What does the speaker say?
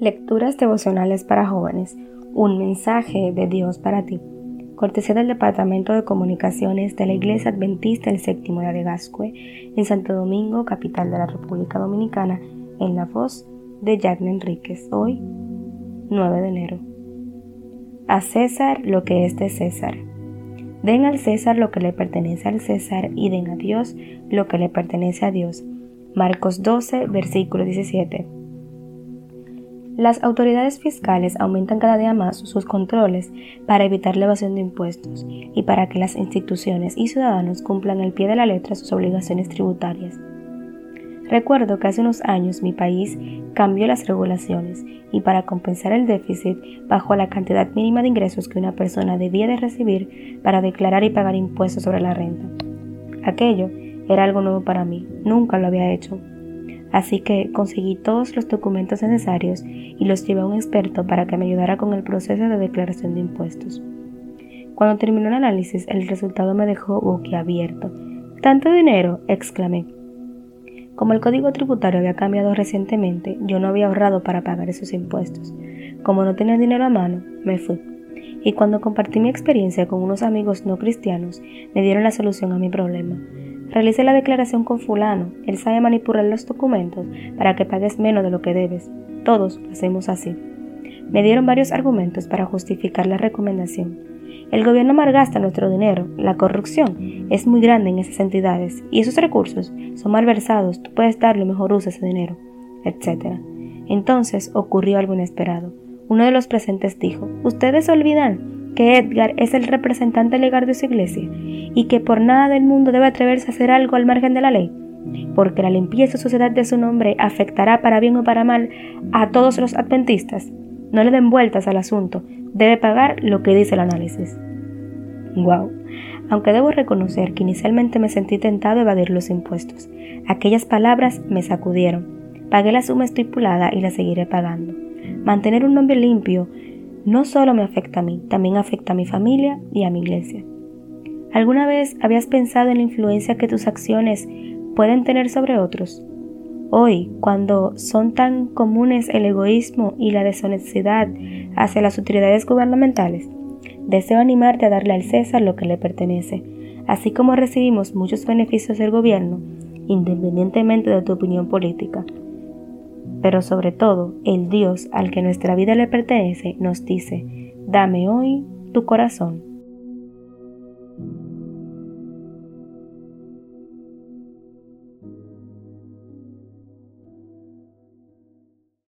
Lecturas devocionales para jóvenes. Un mensaje de Dios para ti. Cortesía del Departamento de Comunicaciones de la Iglesia Adventista del Séptimo de Gascue en Santo Domingo, capital de la República Dominicana, en la voz de Jack Enríquez. Hoy, 9 de enero. A César lo que es de César. Den al César lo que le pertenece al César y den a Dios lo que le pertenece a Dios. Marcos 12, versículo 17. Las autoridades fiscales aumentan cada día más sus controles para evitar la evasión de impuestos y para que las instituciones y ciudadanos cumplan al pie de la letra sus obligaciones tributarias. Recuerdo que hace unos años mi país cambió las regulaciones y para compensar el déficit bajó la cantidad mínima de ingresos que una persona debía de recibir para declarar y pagar impuestos sobre la renta. Aquello era algo nuevo para mí, nunca lo había hecho Así que conseguí todos los documentos necesarios y los llevé a un experto para que me ayudara con el proceso de declaración de impuestos. Cuando terminó el análisis, el resultado me dejó boquiabierto. ¿Tanto dinero? exclamé. Como el código tributario había cambiado recientemente, yo no había ahorrado para pagar esos impuestos. Como no tenía dinero a mano, me fui. Y cuando compartí mi experiencia con unos amigos no cristianos, me dieron la solución a mi problema. Realice la declaración con fulano. Él sabe manipular los documentos para que pagues menos de lo que debes. Todos hacemos así. Me dieron varios argumentos para justificar la recomendación. El gobierno malgasta nuestro dinero, la corrupción es muy grande en esas entidades y esos recursos son malversados, tú puedes darle mejor uso a ese dinero, etc. Entonces ocurrió algo inesperado. Uno de los presentes dijo, ustedes olvidan que Edgar es el representante legal de su iglesia y que por nada del mundo debe atreverse a hacer algo al margen de la ley, porque la limpieza o sociedad de su nombre afectará para bien o para mal a todos los adventistas. No le den vueltas al asunto, debe pagar lo que dice el análisis. Wow. Aunque debo reconocer que inicialmente me sentí tentado a evadir los impuestos, aquellas palabras me sacudieron. Pagué la suma estipulada y la seguiré pagando. Mantener un nombre limpio no solo me afecta a mí, también afecta a mi familia y a mi iglesia. ¿Alguna vez habías pensado en la influencia que tus acciones pueden tener sobre otros? Hoy, cuando son tan comunes el egoísmo y la deshonestidad hacia las autoridades gubernamentales, deseo animarte a darle al César lo que le pertenece, así como recibimos muchos beneficios del gobierno, independientemente de tu opinión política. Pero sobre todo, el Dios al que nuestra vida le pertenece nos dice, dame hoy tu corazón